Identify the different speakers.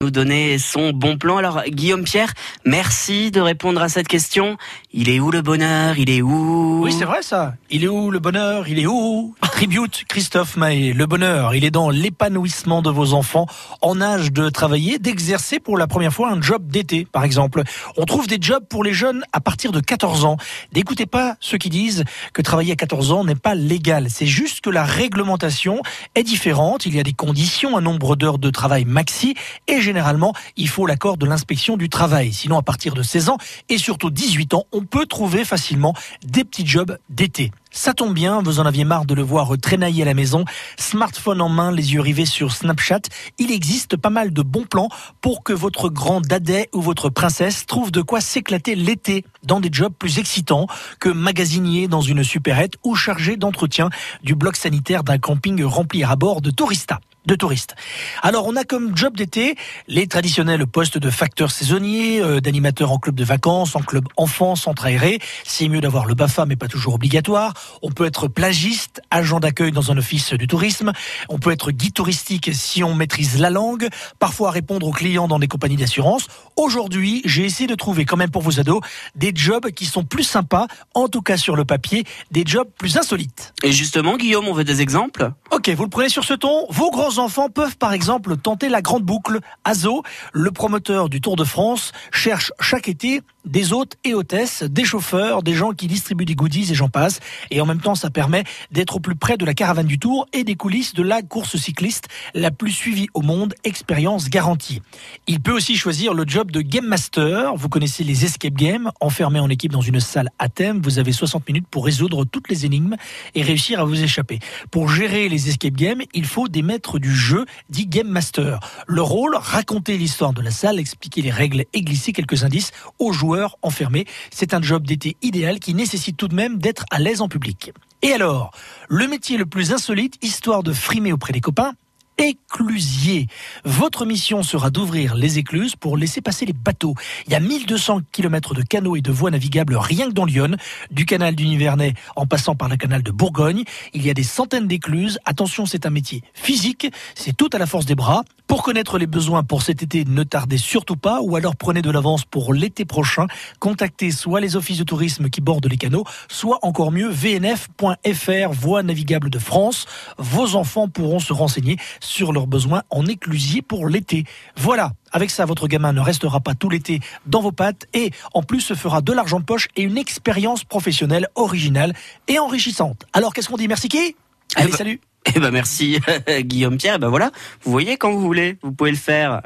Speaker 1: nous donner son bon plan. Alors Guillaume Pierre, merci de répondre à cette question. Il est où le bonheur? Il est où?
Speaker 2: Oui, c'est vrai ça. Il est où le bonheur? Il est où? Tribute Christophe Mahé. Le bonheur, il est dans l'épanouissement de vos enfants en âge de travailler, d'exercer pour la première fois un job d'été, par exemple. On trouve des jobs pour les jeunes à partir de 14 ans. N'écoutez pas ceux qui disent que travailler à 14 ans n'est pas légal. C'est juste que la réglementation est différente. Il y a des conditions, un nombre d'heures de travail maxi et généralement, il faut l'accord de l'inspection du travail. Sinon, à partir de 16 ans et surtout 18 ans, on peut trouver facilement des petits jobs d'été. Ça tombe bien, vous en aviez marre de le voir traînailler à la maison, smartphone en main, les yeux rivés sur Snapchat. Il existe pas mal de bons plans pour que votre grand dadais ou votre princesse trouve de quoi s'éclater l'été dans des jobs plus excitants que magasinier dans une supérette ou chargé d'entretien du bloc sanitaire d'un camping rempli à bord de touristas de touristes. Alors on a comme job d'été les traditionnels postes de facteurs saisonniers, euh, d'animateurs en club de vacances, en club enfants, centre aéré. C'est mieux d'avoir le BAFA mais pas toujours obligatoire. On peut être plagiste, agent d'accueil dans un office du tourisme. On peut être guide touristique si on maîtrise la langue. Parfois répondre aux clients dans des compagnies d'assurance. Aujourd'hui, j'ai essayé de trouver quand même pour vos ados des jobs qui sont plus sympas, en tout cas sur le papier, des jobs plus insolites.
Speaker 1: Et justement, Guillaume, on veut des exemples?
Speaker 2: Ok, vous le prenez sur ce ton. Vos grands enfants peuvent par exemple tenter la grande boucle. Azo, le promoteur du Tour de France, cherche chaque été des hôtes et hôtesses, des chauffeurs, des gens qui distribuent des goodies et j'en passe. Et en même temps, ça permet d'être au plus près de la caravane du Tour et des coulisses de la course cycliste la plus suivie au monde, expérience garantie. Il peut aussi choisir le job de Game Master. Vous connaissez les escape games, enfermés en équipe dans une salle à thème. Vous avez 60 minutes pour résoudre toutes les énigmes et réussir à vous échapper. Pour gérer les escape games, il faut des maîtres du jeu, dit Game Master. Le rôle, raconter l'histoire de la salle, expliquer les règles et glisser quelques indices aux joueurs enfermés. C'est un job d'été idéal qui nécessite tout de même d'être à l'aise en public. Et alors, le métier le plus insolite, histoire de frimer auprès des copains, éclusier. Votre mission sera d'ouvrir les écluses pour laisser passer les bateaux. Il y a 1200 km de canaux et de voies navigables rien que dans Lyon, du canal du Nivernais en passant par le canal de Bourgogne. Il y a des centaines d'écluses. Attention, c'est un métier physique, c'est tout à la force des bras. Pour connaître les besoins pour cet été, ne tardez surtout pas ou alors prenez de l'avance pour l'été prochain. Contactez soit les offices de tourisme qui bordent les canaux, soit encore mieux vnf.fr, voie navigable de France. Vos enfants pourront se renseigner sur leurs besoins en éclusier pour l'été. Voilà, avec ça, votre gamin ne restera pas tout l'été dans vos pattes et en plus se fera de l'argent de poche et une expérience professionnelle originale et enrichissante. Alors qu'est-ce qu'on dit? Merci qui Allez,
Speaker 1: bah,
Speaker 2: salut
Speaker 1: Eh ben merci Guillaume Pierre. Ben voilà, vous voyez quand vous voulez, vous pouvez le faire.